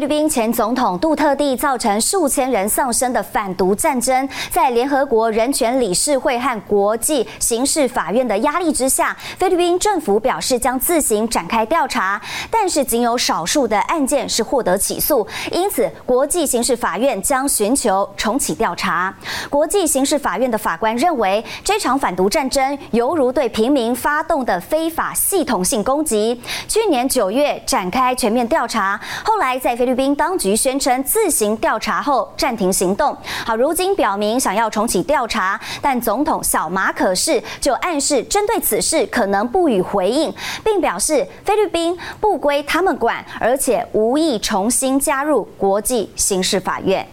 菲律宾前总统杜特地造成数千人丧生的反毒战争，在联合国人权理事会和国际刑事法院的压力之下，菲律宾政府表示将自行展开调查，但是仅有少数的案件是获得起诉，因此国际刑事法院将寻求重启调查。国际刑事法院的法官认为，这场反毒战争犹如对平民发动的非法系统性攻击。去年九月展开全面调查，后来在菲律菲律宾当局宣称自行调查后暂停行动。好，如今表明想要重启调查，但总统小马可是就暗示针对此事可能不予回应，并表示菲律宾不归他们管，而且无意重新加入国际刑事法院。